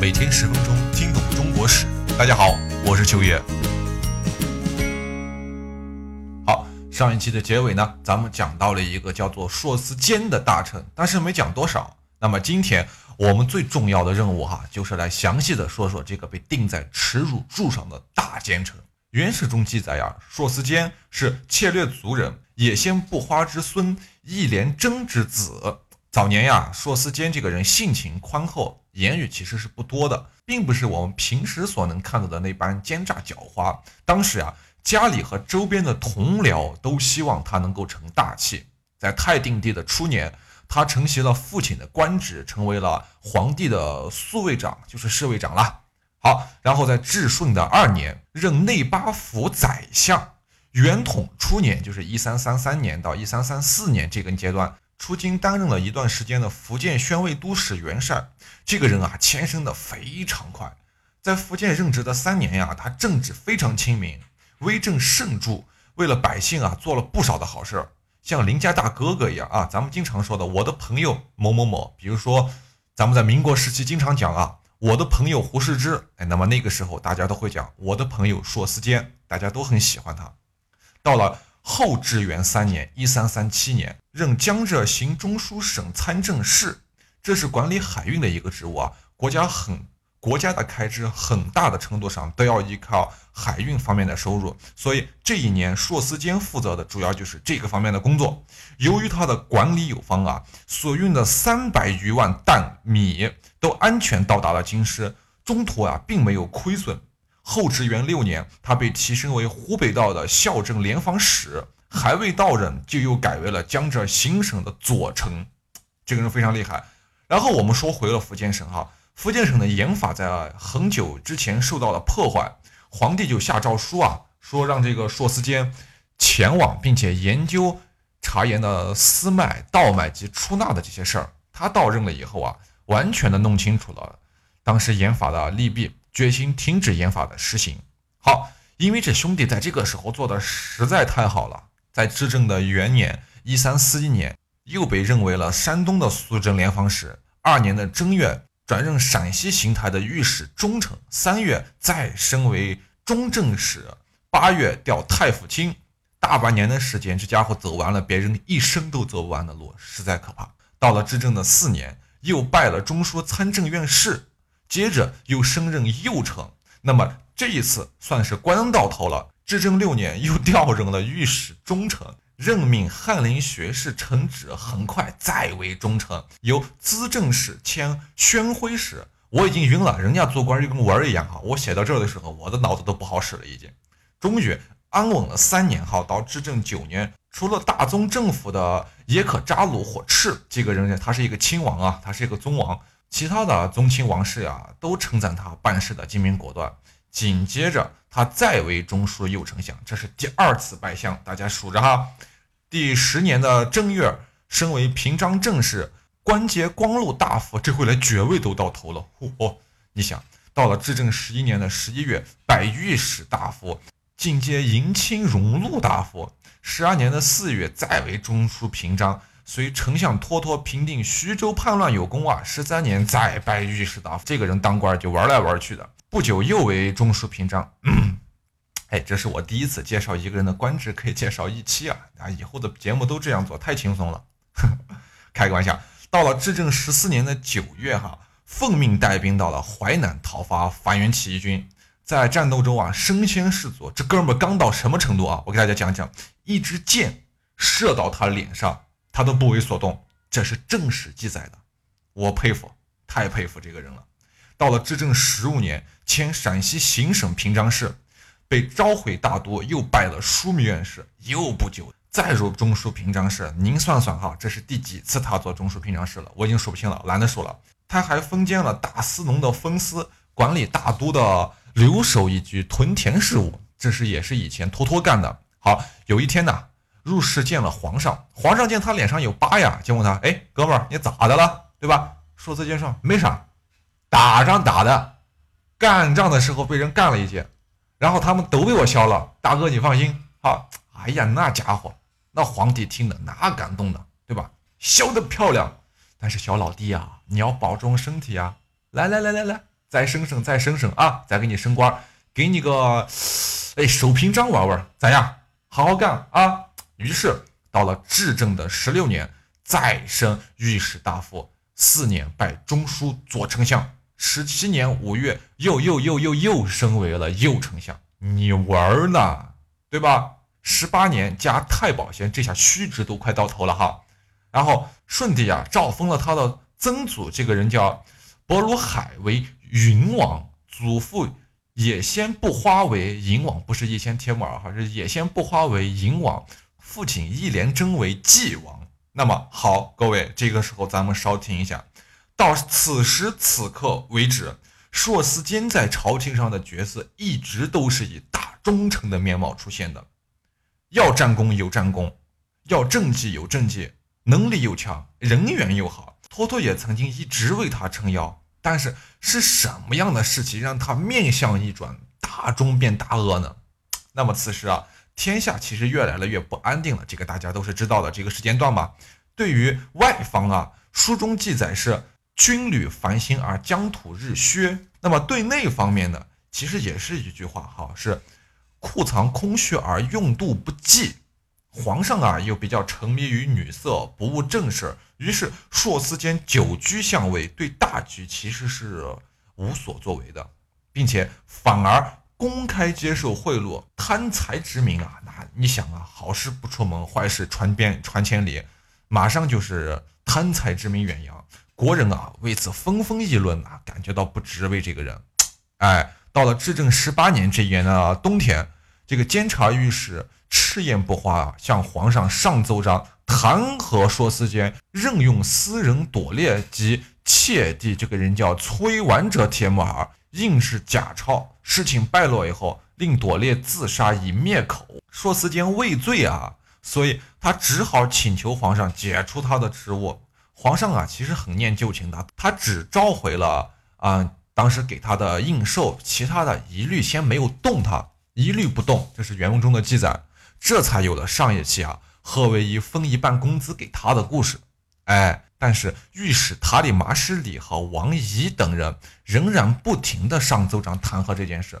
每天十分钟听懂中国史。大家好，我是秋叶。好，上一期的结尾呢，咱们讲到了一个叫做硕斯坚的大臣，但是没讲多少。那么今天我们最重要的任务哈，就是来详细的说说这个被钉在耻辱柱上的大奸臣。原史中记载呀，硕斯坚是窃略族人，野先不花之孙，义连真之子。早年呀，硕斯坚这个人性情宽厚，言语其实是不多的，并不是我们平时所能看到的那般奸诈狡猾。当时呀，家里和周边的同僚都希望他能够成大器。在太定帝的初年，他承袭了父亲的官职，成为了皇帝的宿卫长，就是侍卫长了。好，然后在至顺的二年，任内八府宰相。元统初年，就是一三三三年到一三三四年这个阶段。出京担任了一段时间的福建宣慰都使袁绍，这个人啊，迁升的非常快，在福建任职的三年呀，他政治非常亲民，威震盛著，为了百姓啊做了不少的好事，像邻家大哥哥一样啊。咱们经常说的我的朋友某某某，比如说咱们在民国时期经常讲啊，我的朋友胡适之，哎，那么那个时候大家都会讲我的朋友硕斯坚，大家都很喜欢他。到了。后至元三年（一三三七年），任江浙行中书省参政事，这是管理海运的一个职务啊。国家很国家的开支很大的程度上都要依靠海运方面的收入，所以这一年硕斯坚负责的主要就是这个方面的工作。由于他的管理有方啊，所运的三百余万担米都安全到达了京师，中途啊并没有亏损。后至元六年，他被提升为湖北道的校正联防使，还未到任，就又改为了江浙行省的左丞。这个人非常厉害。然后我们说回了福建省哈，福建省的盐法在很久之前受到了破坏，皇帝就下诏书啊，说让这个硕斯坚前往，并且研究茶盐的私卖、倒卖及出纳的这些事儿。他到任了以后啊，完全的弄清楚了当时盐法的利弊。决心停止盐法的实行。好，因为这兄弟在这个时候做的实在太好了，在执政的元年（一三四一年），又被任为了山东的苏镇联防使。二年的正月，转任陕西邢台的御史中丞。三月，再升为中正使。八月，调太府卿。大半年的时间，这家伙走完了别人一生都走不完的路，实在可怕。到了执政的四年，又拜了中书参政院事。接着又升任右丞，那么这一次算是官到头了。至正六年，又调任了御史中丞，任命翰林学士陈植，很快再为中丞，由资政使迁宣徽使。我已经晕了，人家做官就跟玩儿一样哈。我写到这儿的时候，我的脑子都不好使了，已经。终于安稳了三年哈，到至正九年，除了大宗政府的耶可扎鲁火赤这个人呢，他是一个亲王啊，他是一个宗王。其他的宗亲王室呀，都称赞他办事的精明果断。紧接着，他再为中书右丞相，这是第二次拜相，大家数着哈。第十年的正月，升为平章政事，官阶光禄大夫，这回来爵位都到头了。嚯！你想，到了至正十一年的十一月，拜御史大夫，进阶银青荣禄大夫。十二年的四月，再为中书平章。随丞相托托平定徐州叛乱有功啊，十三年再拜御史大夫。这个人当官就玩来玩去的，不久又为中书平章。哎，这是我第一次介绍一个人的官职，可以介绍一期啊！啊，以后的节目都这样做，太轻松了。开个玩笑。到了至正十四年的九月，哈，奉命带兵到了淮南讨伐反元起义军，在战斗中啊，身先士卒。这哥们刚到什么程度啊？我给大家讲讲，一支箭射到他脸上。他都不为所动，这是正史记载的，我佩服，太佩服这个人了。到了至正十五年，迁陕西行省平章事，被召回大都，又拜了枢密院事。又不久，再入中书平章事。您算算哈，这是第几次他做中书平章事了？我已经数不清了，懒得数了。他还封兼了大司农的分司，管理大都的留守以及屯田事务，这是也是以前托托干的。好，有一天呢。入室见了皇上，皇上见他脸上有疤呀，就问他：“哎，哥们儿，你咋的了？对吧？”说字间说：“没啥，打仗打的，干仗的时候被人干了一箭，然后他们都被我削了。大哥，你放心。好，哎呀，那家伙，那皇帝听的哪感动的，对吧？削的漂亮，但是小老弟啊，你要保重身体啊。来来来来来，再升升，再升升啊，再给你升官，给你个哎首评章玩玩，咋样？好好干啊！于是到了至正的十六年，再升御史大夫，四年拜中书左丞相，十七年五月又又又又又升为了右丞相。你玩呢，对吧？十八年加太保衔，这下虚职都快到头了哈。然后顺帝啊，诏封了他的曾祖，这个人叫伯鲁海为云王，祖父也先不花为银王，不是叶先帖木儿哈，是也先不花为银王，父亲一连真为纪王。那么好，各位，这个时候咱们稍停一下，到此时此刻为止，硕斯坚在朝廷上的角色一直都是以大忠臣的面貌出现的，要战功有战功，要政绩有政绩。能力又强，人缘又好，托托也曾经一直为他撑腰。但是是什么样的事情让他面相一转，大忠变大恶呢？那么此时啊，天下其实越来越不安定了，这个大家都是知道的。这个时间段嘛，对于外方啊，书中记载是军旅繁兴而疆土日削。那么对内方面呢，其实也是一句话哈，是库藏空虚而用度不济。皇上啊，又比较沉迷于女色，不务正事，于是硕斯间久居相位，对大局其实是无所作为的，并且反而公开接受贿赂，贪财之名啊，那你想啊，好事不出门，坏事传遍传千里，马上就是贪财之名远扬，国人啊为此纷纷议论啊，感觉到不值为这个人。哎，到了至正十八年这一年的冬天，这个监察御史。赤焰不花，向皇上上奏章弹劾硕斯坚任用私人夺猎及窃地，这个人叫崔完者铁木儿，硬是假钞。事情败落以后，令夺猎自杀以灭口。硕斯坚畏罪啊，所以他只好请求皇上解除他的职务。皇上啊，其实很念旧情的，他只召回了啊当时给他的印绶，其他的一律先没有动他，一律不动。这是原文中的记载。这才有了上一期啊，贺维仪分一半工资给他的故事。哎，但是御史塔里马什里和王仪等人仍然不停的上奏章弹劾这件事。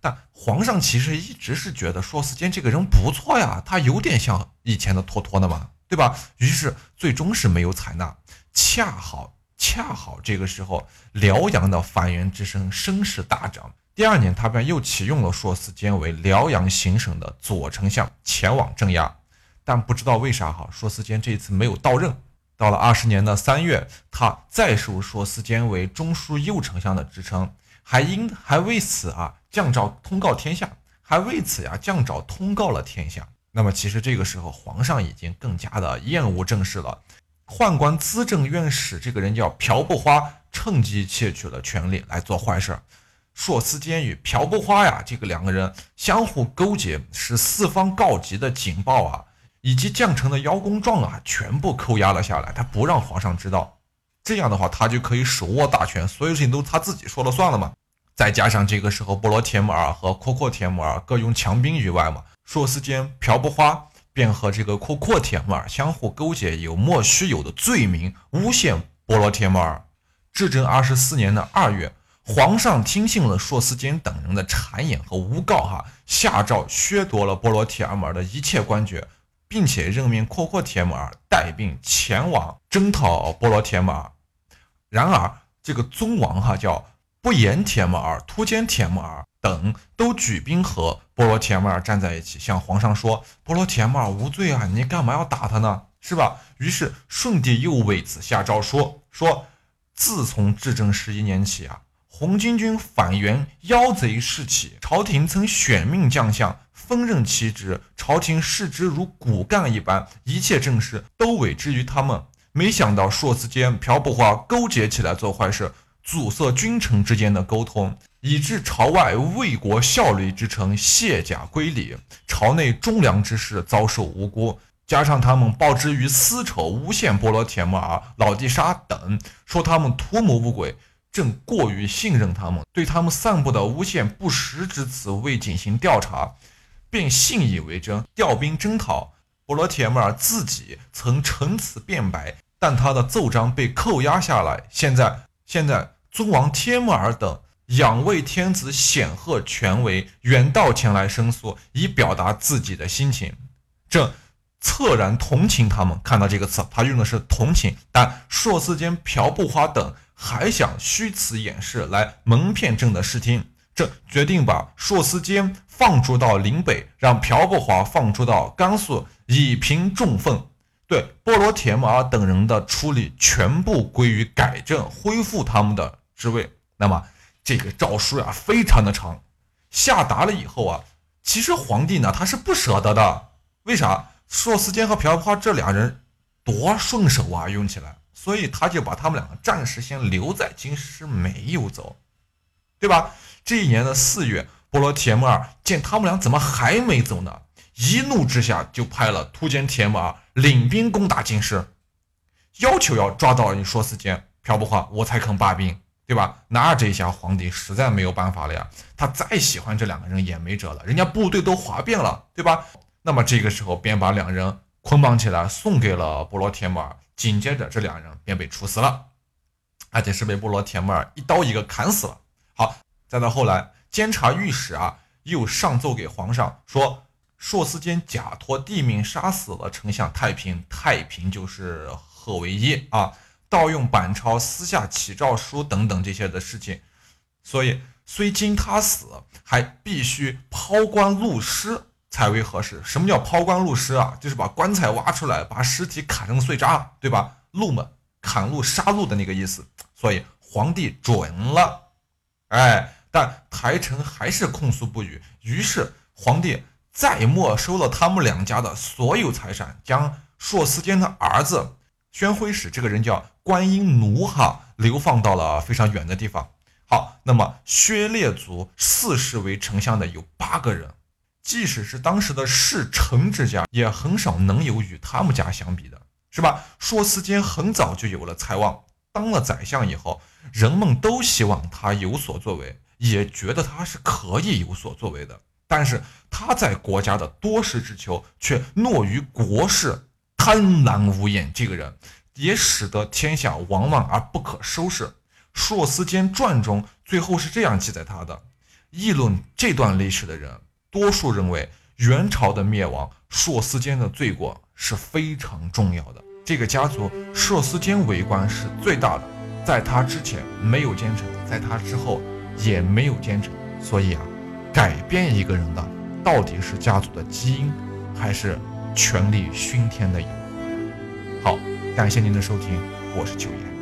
但皇上其实一直是觉得硕斯坚这个人不错呀，他有点像以前的托托的嘛，对吧？于是最终是没有采纳。恰好恰好这个时候，辽阳的反元之声声势大涨。第二年，他便又启用了硕斯坚为辽阳行省的左丞相，前往镇压。但不知道为啥哈，硕斯坚这一次没有到任。到了二十年的三月，他再授硕斯坚为中书右丞相的职称，还因还为此啊降诏通告天下，还为此呀降诏通告了天下。那么其实这个时候，皇上已经更加的厌恶政事了。宦官资政院使这个人叫朴不花，趁机窃取了权力来做坏事。硕斯坚与朴不花呀，这个两个人相互勾结，使四方告急的警报啊，以及降臣的邀功状啊，全部扣押了下来。他不让皇上知道，这样的话，他就可以手握大权，所有事情都他自己说了算了嘛。再加上这个时候，波罗铁木儿和阔阔铁木儿各用强兵于外嘛，硕斯坚、朴不花便和这个阔阔铁木儿相互勾结，有莫须有的罪名诬陷波罗铁木儿。至正二十四年的二月。皇上听信了硕斯坚等人的谗言和诬告，哈，下诏削夺了波罗铁木儿的一切官爵，并且任命阔阔铁木儿带兵前往征讨波罗铁木儿。然而，这个宗王哈叫不言铁木儿、突坚铁木儿等都举兵和波罗铁木尔站在一起，向皇上说：“波罗铁木尔无罪啊，你干嘛要打他呢？是吧？”于是顺帝又为此下诏说：“说自从至正十一年起啊。”红巾军反元妖贼事起，朝廷曾选命将相，分任其职，朝廷视之如骨干一般，一切政事都委之于他们。没想到硕斯坚、朴不花勾结起来做坏事，阻塞君臣之间的沟通，以致朝外为国效力之臣卸甲归里，朝内忠良之士遭受无辜。加上他们报之于私仇，诬陷波罗铁木儿、老地沙等，说他们图谋不轨。正过于信任他们，对他们散布的诬陷不实之词未进行调查，便信以为真，调兵征讨。波罗铁木儿自己曾陈词辩白，但他的奏章被扣押下来。现在，现在尊王帖木儿等仰为天子显赫权威，远道前来申诉，以表达自己的心情。朕恻然同情他们。看到这个词，他用的是同情。但硕思坚、朴不华等还想虚词掩饰来蒙骗朕的视听，朕决定把硕思坚放逐到岭北，让朴不华放逐到甘肃，以平众愤。对波罗铁木儿等人的处理，全部归于改正，恢复他们的职位。那么。这个诏书呀，非常的长，下达了以后啊，其实皇帝呢他是不舍得的。为啥？硕思坚和朴花这两人多顺手啊，用起来，所以他就把他们两个暂时先留在京师，没有走，对吧？这一年的四月，波罗铁木儿见他们俩怎么还没走呢？一怒之下就派了突坚铁木儿领兵攻打京师，要求要抓到你硕思坚、朴不花，我才肯罢兵。对吧？那这下皇帝实在没有办法了呀，他再喜欢这两个人也没辙了，人家部队都哗变了，对吧？那么这个时候便把两人捆绑起来送给了波罗铁木儿，紧接着这两人便被处死了，而且是被波罗铁木儿一刀一个砍死了。好，再到后来，监察御史啊又上奏给皇上说，硕斯坚假托帝命杀死了丞相太平，太平就是贺维一啊。盗用版钞、私下起诏书等等这些的事情，所以虽经他死，还必须抛棺戮尸才为合适。什么叫抛棺戮尸啊？就是把棺材挖出来，把尸体砍成碎渣，对吧？戮嘛，砍戮、杀戮的那个意思。所以皇帝准了，哎，但台臣还是控诉不语。于是皇帝再没收了他们两家的所有财产，将硕思坚的儿子。宣徽使这个人叫观音奴哈，流放到了非常远的地方。好，那么薛烈族四世为丞相的有八个人，即使是当时的世臣之家，也很少能有与他们家相比的，是吧？硕思坚很早就有了才望，当了宰相以后，人们都希望他有所作为，也觉得他是可以有所作为的。但是他在国家的多事之秋，却懦于国事。贪婪无厌，这个人也使得天下往往而不可收拾。《硕思坚传》中最后是这样记载他的：议论这段历史的人，多数认为元朝的灭亡，硕思坚的罪过是非常重要的。这个家族，硕思坚为官是最大的，在他之前没有奸臣，在他之后也没有奸臣。所以啊，改变一个人的，到底是家族的基因，还是？权力熏天的诱惑。好，感谢您的收听，我是九爷。